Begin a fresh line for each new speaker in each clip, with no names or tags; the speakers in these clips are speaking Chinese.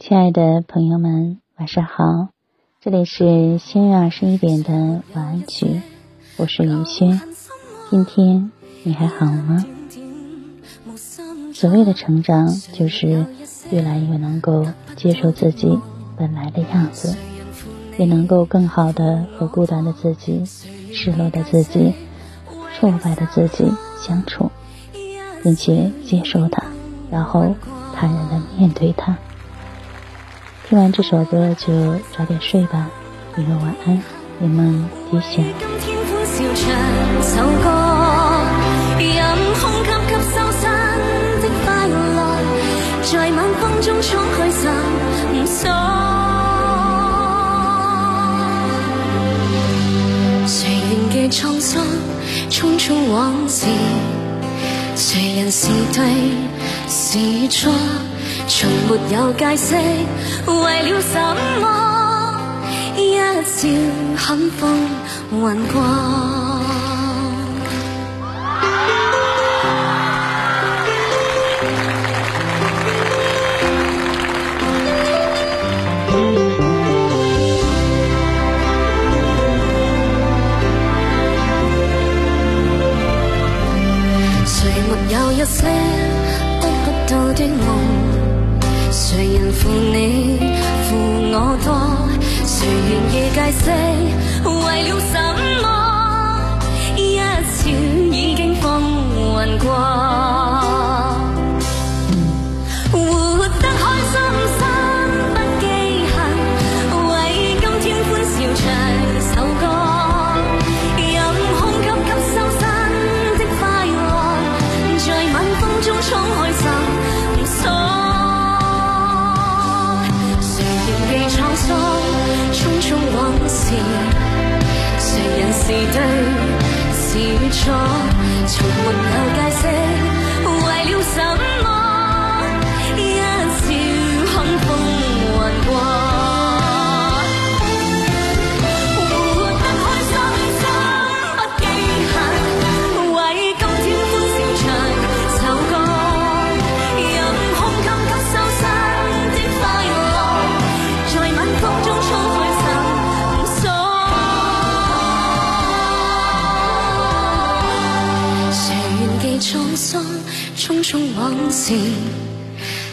亲爱的朋友们，晚上好！这里是星月二十一点的晚安曲，我是林轩。今天你还好吗？所谓的成长，就是越来越能够接受自己本来的样子，也能够更好的和孤单的自己、失落的自己、挫败的自己相处，并且接受它，然后坦然的面对它。听完这首歌就早点睡吧，一个晚安，你梦吉祥。在晚风中闯去寻索，谁愿记沧桑，匆匆往事，谁人是对是错？没有解释，为了什么？一笑很风云过。谁没有一些得不到的梦？谁人负你负我多？谁愿意解释？为了什么？一笑已经风云过，活得开匆匆往事。谁人是对是错？从没有解释，为了什么？匆匆往事，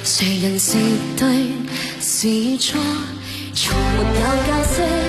谁人是对是错？从没有解释。